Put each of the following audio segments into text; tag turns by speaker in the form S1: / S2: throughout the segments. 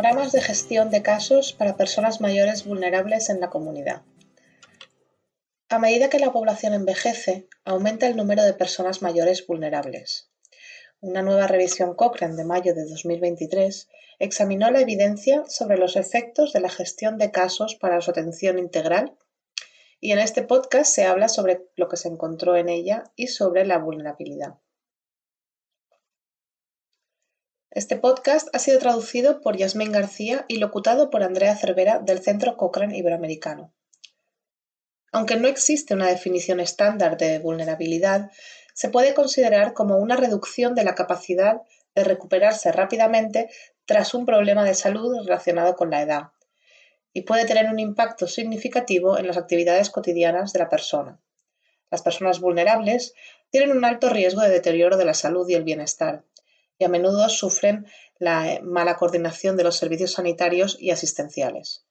S1: Programas de gestión de casos para personas mayores vulnerables en la comunidad. A medida que la población envejece, aumenta el número de personas mayores vulnerables. Una nueva revisión Cochrane de mayo de 2023 examinó la evidencia sobre los efectos de la gestión de casos para su atención integral y en este podcast se habla sobre lo que se encontró en ella y sobre la vulnerabilidad. Este podcast ha sido traducido por Yasmín García y locutado por Andrea Cervera del Centro Cochrane Iberoamericano. Aunque no existe una definición estándar de vulnerabilidad, se puede considerar como una reducción de la capacidad de recuperarse rápidamente tras un problema de salud relacionado con la edad, y puede tener un impacto significativo en las actividades cotidianas de la persona. Las personas vulnerables tienen un alto riesgo de deterioro de la salud y el bienestar, y a menudo sufren la mala coordinación de los servicios sanitarios y asistenciales.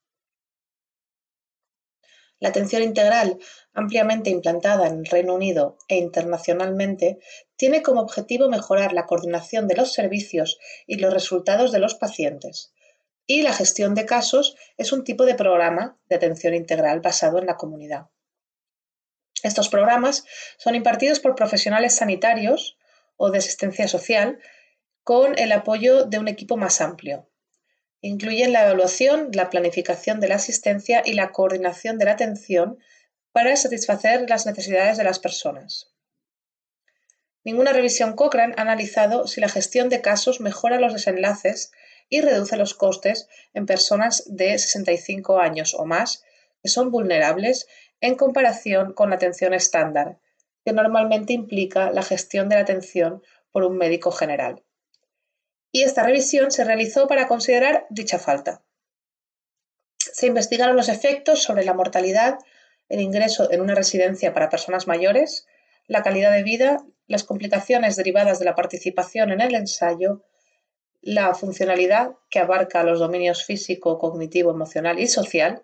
S1: La atención integral, ampliamente implantada en el Reino Unido e internacionalmente, tiene como objetivo mejorar la coordinación de los servicios y los resultados de los pacientes. Y la gestión de casos es un tipo de programa de atención integral basado en la comunidad. Estos programas son impartidos por profesionales sanitarios o de asistencia social con el apoyo de un equipo más amplio. Incluyen la evaluación, la planificación de la asistencia y la coordinación de la atención para satisfacer las necesidades de las personas. Ninguna revisión Cochrane ha analizado si la gestión de casos mejora los desenlaces y reduce los costes en personas de 65 años o más que son vulnerables en comparación con la atención estándar, que normalmente implica la gestión de la atención por un médico general y esta revisión se realizó para considerar dicha falta. Se investigaron los efectos sobre la mortalidad, el ingreso en una residencia para personas mayores, la calidad de vida, las complicaciones derivadas de la participación en el ensayo, la funcionalidad que abarca los dominios físico, cognitivo, emocional y social,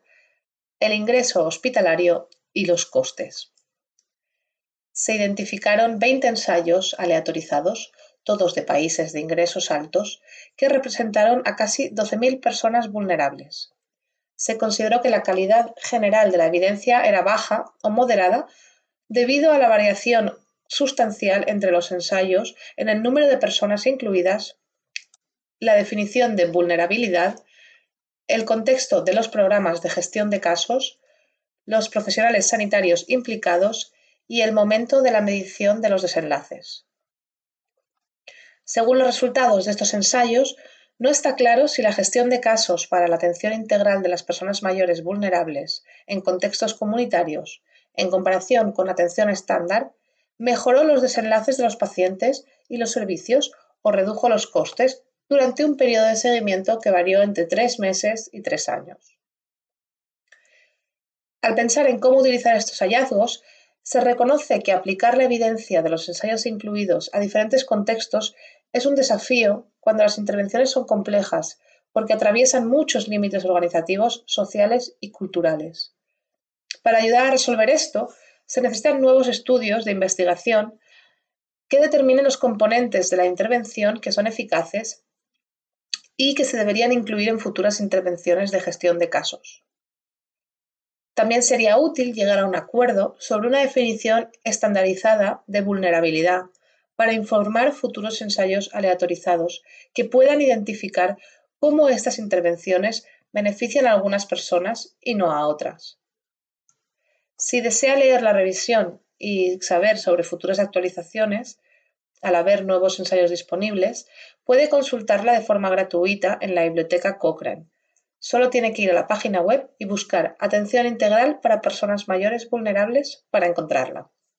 S1: el ingreso hospitalario y los costes. Se identificaron 20 ensayos aleatorizados todos de países de ingresos altos, que representaron a casi 12.000 personas vulnerables. Se consideró que la calidad general de la evidencia era baja o moderada debido a la variación sustancial entre los ensayos en el número de personas incluidas, la definición de vulnerabilidad, el contexto de los programas de gestión de casos, los profesionales sanitarios implicados y el momento de la medición de los desenlaces. Según los resultados de estos ensayos, no está claro si la gestión de casos para la atención integral de las personas mayores vulnerables en contextos comunitarios, en comparación con atención estándar, mejoró los desenlaces de los pacientes y los servicios o redujo los costes durante un periodo de seguimiento que varió entre tres meses y tres años. Al pensar en cómo utilizar estos hallazgos, se reconoce que aplicar la evidencia de los ensayos incluidos a diferentes contextos es un desafío cuando las intervenciones son complejas, porque atraviesan muchos límites organizativos, sociales y culturales. Para ayudar a resolver esto, se necesitan nuevos estudios de investigación que determinen los componentes de la intervención que son eficaces y que se deberían incluir en futuras intervenciones de gestión de casos. También sería útil llegar a un acuerdo sobre una definición estandarizada de vulnerabilidad para informar futuros ensayos aleatorizados que puedan identificar cómo estas intervenciones benefician a algunas personas y no a otras. Si desea leer la revisión y saber sobre futuras actualizaciones, al haber nuevos ensayos disponibles, puede consultarla de forma gratuita en la biblioteca Cochrane Solo tiene que ir a la página web y buscar Atención integral para personas mayores vulnerables para encontrarla.